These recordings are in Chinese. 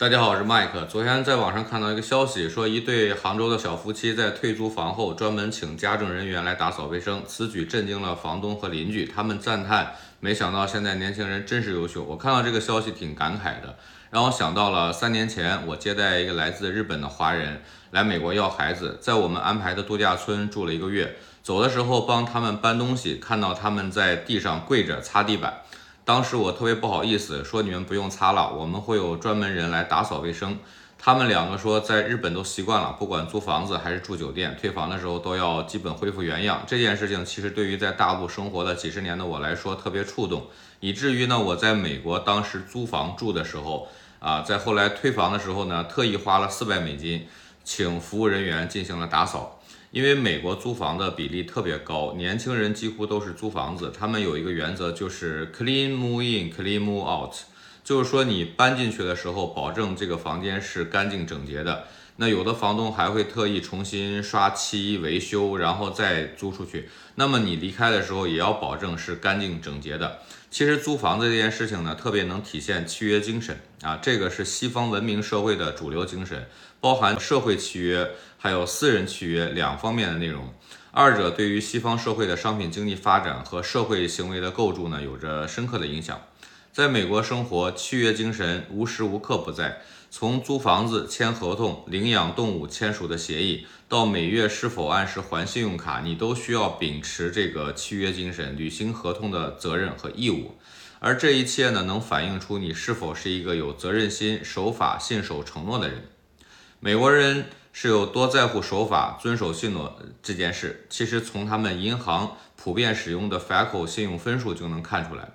大家好，我是麦克。昨天在网上看到一个消息，说一对杭州的小夫妻在退租房后，专门请家政人员来打扫卫生，此举震惊了房东和邻居，他们赞叹：没想到现在年轻人真是优秀。我看到这个消息挺感慨的，让我想到了三年前我接待一个来自日本的华人来美国要孩子，在我们安排的度假村住了一个月，走的时候帮他们搬东西，看到他们在地上跪着擦地板。当时我特别不好意思，说你们不用擦了，我们会有专门人来打扫卫生。他们两个说在日本都习惯了，不管租房子还是住酒店，退房的时候都要基本恢复原样。这件事情其实对于在大陆生活了几十年的我来说特别触动，以至于呢我在美国当时租房住的时候啊，在后来退房的时候呢，特意花了四百美金，请服务人员进行了打扫。因为美国租房的比例特别高，年轻人几乎都是租房子。他们有一个原则，就是 clean move in, clean move out，就是说你搬进去的时候，保证这个房间是干净整洁的。那有的房东还会特意重新刷漆、维修，然后再租出去。那么你离开的时候，也要保证是干净整洁的。其实租房子这件事情呢，特别能体现契约精神啊，这个是西方文明社会的主流精神，包含社会契约还有私人契约两方面的内容。二者对于西方社会的商品经济发展和社会行为的构筑呢，有着深刻的影响。在美国生活，契约精神无时无刻不在。从租房子、签合同、领养动物签署的协议，到每月是否按时还信用卡，你都需要秉持这个契约精神，履行合同的责任和义务。而这一切呢，能反映出你是否是一个有责任心、守法、信守承诺的人。美国人是有多在乎守法、遵守信诺这件事，其实从他们银行普遍使用的 FICO 信用分数就能看出来。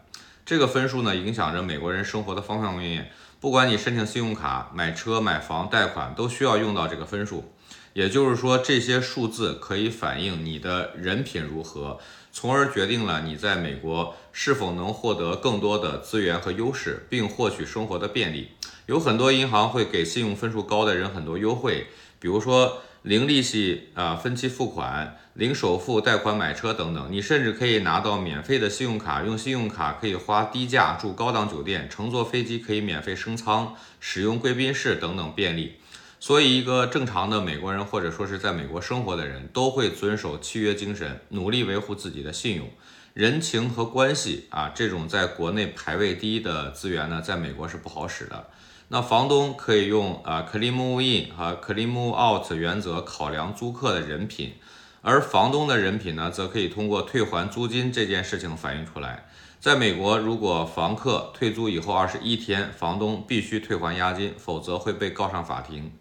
这个分数呢，影响着美国人生活的方方面面。不管你申请信用卡、买车、买房、贷款，都需要用到这个分数。也就是说，这些数字可以反映你的人品如何，从而决定了你在美国是否能获得更多的资源和优势，并获取生活的便利。有很多银行会给信用分数高的人很多优惠，比如说。零利息啊，分期付款，零首付贷款买车等等，你甚至可以拿到免费的信用卡，用信用卡可以花低价住高档酒店，乘坐飞机可以免费升舱，使用贵宾室等等便利。所以，一个正常的美国人或者说是在美国生活的人都会遵守契约精神，努力维护自己的信用、人情和关系啊，这种在国内排位第一的资源呢，在美国是不好使的。那房东可以用啊 clean move in 和 clean move out 原则考量租客的人品，而房东的人品呢，则可以通过退还租金这件事情反映出来。在美国，如果房客退租以后二十一天，房东必须退还押金，否则会被告上法庭。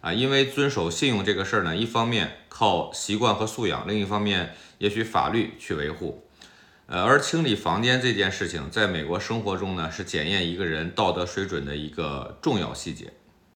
啊，因为遵守信用这个事儿呢，一方面靠习惯和素养，另一方面也许法律去维护。呃，而清理房间这件事情，在美国生活中呢，是检验一个人道德水准的一个重要细节。